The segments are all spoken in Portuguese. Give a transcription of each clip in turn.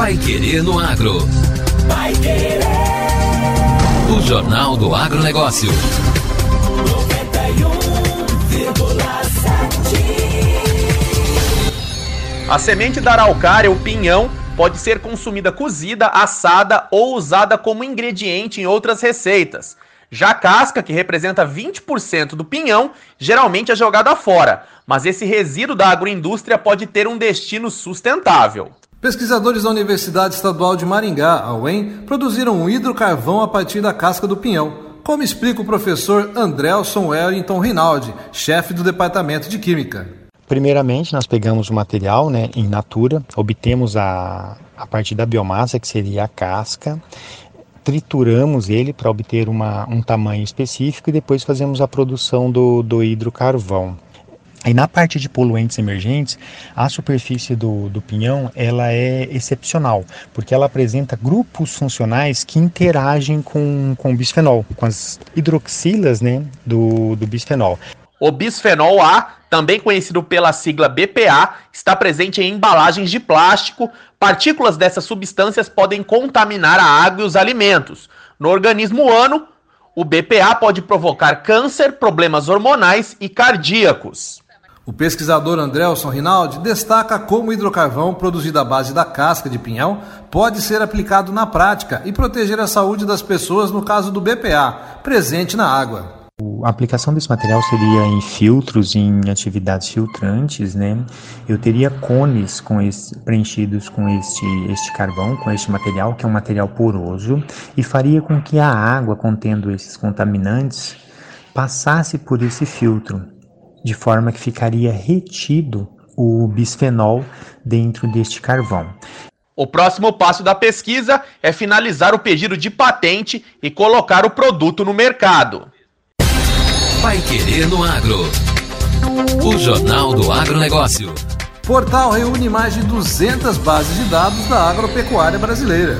Pai Querer no Agro. Pai Querer. O Jornal do Agronegócio. 91,7. A semente da araucária, o pinhão, pode ser consumida cozida, assada ou usada como ingrediente em outras receitas. Já a casca, que representa 20% do pinhão, geralmente é jogada fora, mas esse resíduo da agroindústria pode ter um destino sustentável. Pesquisadores da Universidade Estadual de Maringá, a UEM, produziram um hidrocarvão a partir da casca do pinhão, como explica o professor Andrelson Wellington Rinaldi, chefe do Departamento de Química. Primeiramente, nós pegamos o material né, em natura, obtemos a, a partir da biomassa, que seria a casca, trituramos ele para obter uma, um tamanho específico e depois fazemos a produção do, do hidrocarvão. E na parte de poluentes emergentes, a superfície do, do pinhão ela é excepcional, porque ela apresenta grupos funcionais que interagem com, com o bisfenol, com as hidroxilas né, do, do bisfenol. O bisfenol A, também conhecido pela sigla BPA, está presente em embalagens de plástico. Partículas dessas substâncias podem contaminar a água e os alimentos. No organismo humano, o BPA pode provocar câncer, problemas hormonais e cardíacos. O pesquisador Andrelson Rinaldi destaca como o hidrocarvão produzido à base da casca de pinhão pode ser aplicado na prática e proteger a saúde das pessoas no caso do BPA, presente na água. A aplicação desse material seria em filtros, em atividades filtrantes, né? Eu teria cones com esse, preenchidos com este, este carvão, com este material, que é um material poroso, e faria com que a água contendo esses contaminantes passasse por esse filtro, de forma que ficaria retido o bisfenol dentro deste carvão. O próximo passo da pesquisa é finalizar o pedido de patente e colocar o produto no mercado. Pai Querer no Agro. O Jornal do Agronegócio. Portal reúne mais de 200 bases de dados da agropecuária brasileira.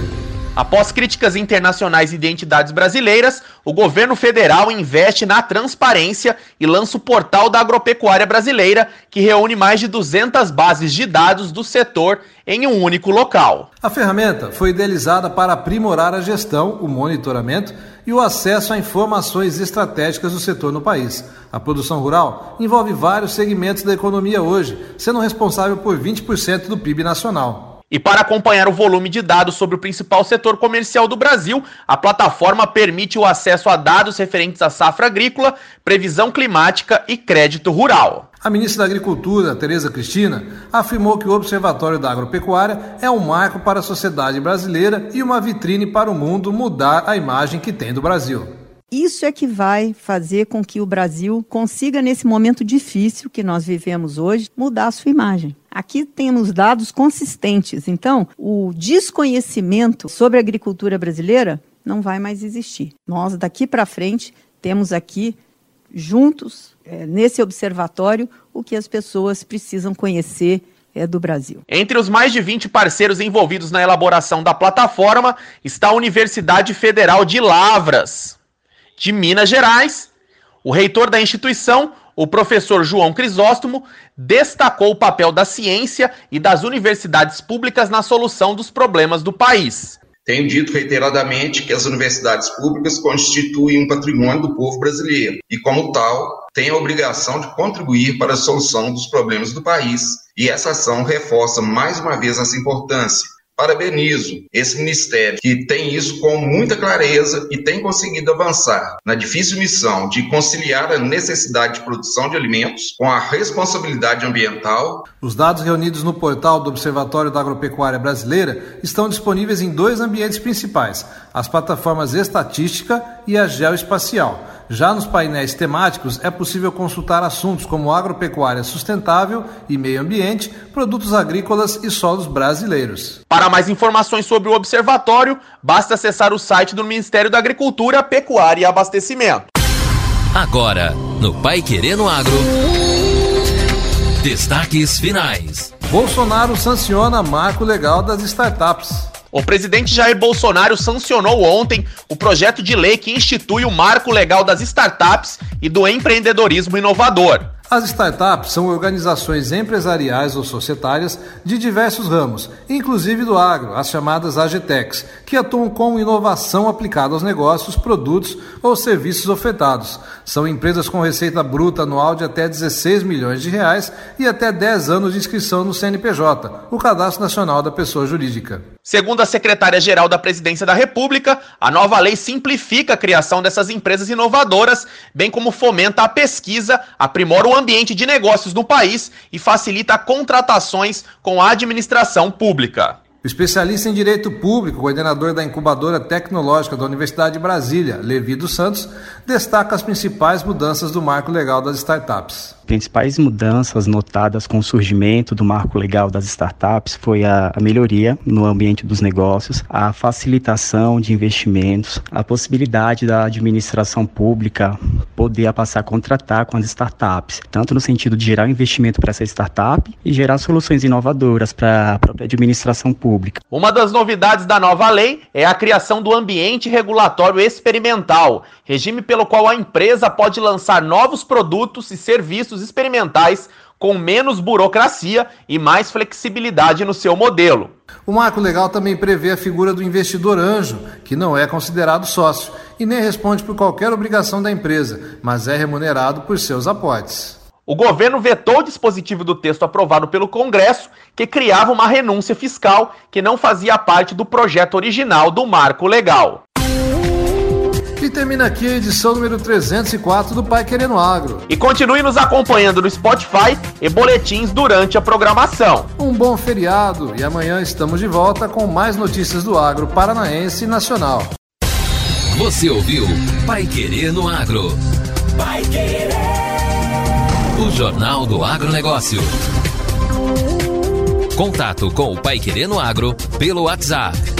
Após críticas internacionais e de entidades brasileiras, o governo federal investe na transparência e lança o portal da agropecuária brasileira, que reúne mais de 200 bases de dados do setor em um único local. A ferramenta foi idealizada para aprimorar a gestão, o monitoramento e o acesso a informações estratégicas do setor no país. A produção rural envolve vários segmentos da economia hoje, sendo responsável por 20% do PIB nacional. E para acompanhar o volume de dados sobre o principal setor comercial do Brasil, a plataforma permite o acesso a dados referentes à safra agrícola, previsão climática e crédito rural. A ministra da Agricultura, Tereza Cristina, afirmou que o Observatório da Agropecuária é um marco para a sociedade brasileira e uma vitrine para o mundo mudar a imagem que tem do Brasil. Isso é que vai fazer com que o Brasil consiga, nesse momento difícil que nós vivemos hoje, mudar a sua imagem. Aqui temos dados consistentes, então o desconhecimento sobre a agricultura brasileira não vai mais existir. Nós, daqui para frente, temos aqui, juntos, é, nesse observatório, o que as pessoas precisam conhecer é do Brasil. Entre os mais de 20 parceiros envolvidos na elaboração da plataforma está a Universidade Federal de Lavras, de Minas Gerais. O reitor da instituição, o professor João Crisóstomo, destacou o papel da ciência e das universidades públicas na solução dos problemas do país. Tenho dito reiteradamente que as universidades públicas constituem um patrimônio do povo brasileiro e, como tal, têm a obrigação de contribuir para a solução dos problemas do país. E essa ação reforça mais uma vez essa importância, Parabenizo esse ministério que tem isso com muita clareza e tem conseguido avançar na difícil missão de conciliar a necessidade de produção de alimentos com a responsabilidade ambiental. Os dados reunidos no portal do Observatório da Agropecuária Brasileira estão disponíveis em dois ambientes principais: as plataformas estatística e a geoespacial. Já nos painéis temáticos é possível consultar assuntos como agropecuária sustentável e meio ambiente, produtos agrícolas e solos brasileiros. Para mais informações sobre o observatório, basta acessar o site do Ministério da Agricultura, Pecuária e Abastecimento. Agora, no Pai Querendo Agro. Destaques finais. Bolsonaro sanciona marco legal das startups. O presidente Jair Bolsonaro sancionou ontem o projeto de lei que institui o marco legal das startups e do empreendedorismo inovador. As startups são organizações empresariais ou societárias de diversos ramos, inclusive do agro, as chamadas AGTECs, que atuam com inovação aplicada aos negócios, produtos ou serviços ofertados. São empresas com receita bruta anual de até 16 milhões de reais e até 10 anos de inscrição no CNPJ, o Cadastro Nacional da Pessoa Jurídica. Segundo a secretária-geral da Presidência da República, a nova lei simplifica a criação dessas empresas inovadoras, bem como fomenta a pesquisa, aprimora o ambiente de negócios no país e facilita contratações com a administração pública. O especialista em Direito Público, coordenador da Incubadora Tecnológica da Universidade de Brasília, Levi dos Santos, destaca as principais mudanças do marco legal das startups principais mudanças notadas com o surgimento do marco legal das startups foi a, melhoria no ambiente dos negócios, a facilitação de investimentos, a possibilidade da administração pública poder passar a contratar com as startups, tanto no sentido de gerar investimento para essa startup e gerar soluções inovadoras para a própria administração pública. Uma das novidades da nova lei é a criação do ambiente regulatório experimental, regime pelo qual a empresa pode lançar novos produtos e serviços experimentais com menos burocracia e mais flexibilidade no seu modelo. O marco legal também prevê a figura do investidor anjo, que não é considerado sócio e nem responde por qualquer obrigação da empresa, mas é remunerado por seus aportes. O governo vetou o dispositivo do texto aprovado pelo Congresso, que criava uma renúncia fiscal que não fazia parte do projeto original do marco legal. E termina aqui a edição número 304 do Pai Querendo Agro. E continue nos acompanhando no Spotify e boletins durante a programação. Um bom feriado e amanhã estamos de volta com mais notícias do agro paranaense e nacional. Você ouviu Pai Querendo Agro. Pai Querer. O Jornal do Agronegócio. Contato com o Pai Querendo Agro pelo WhatsApp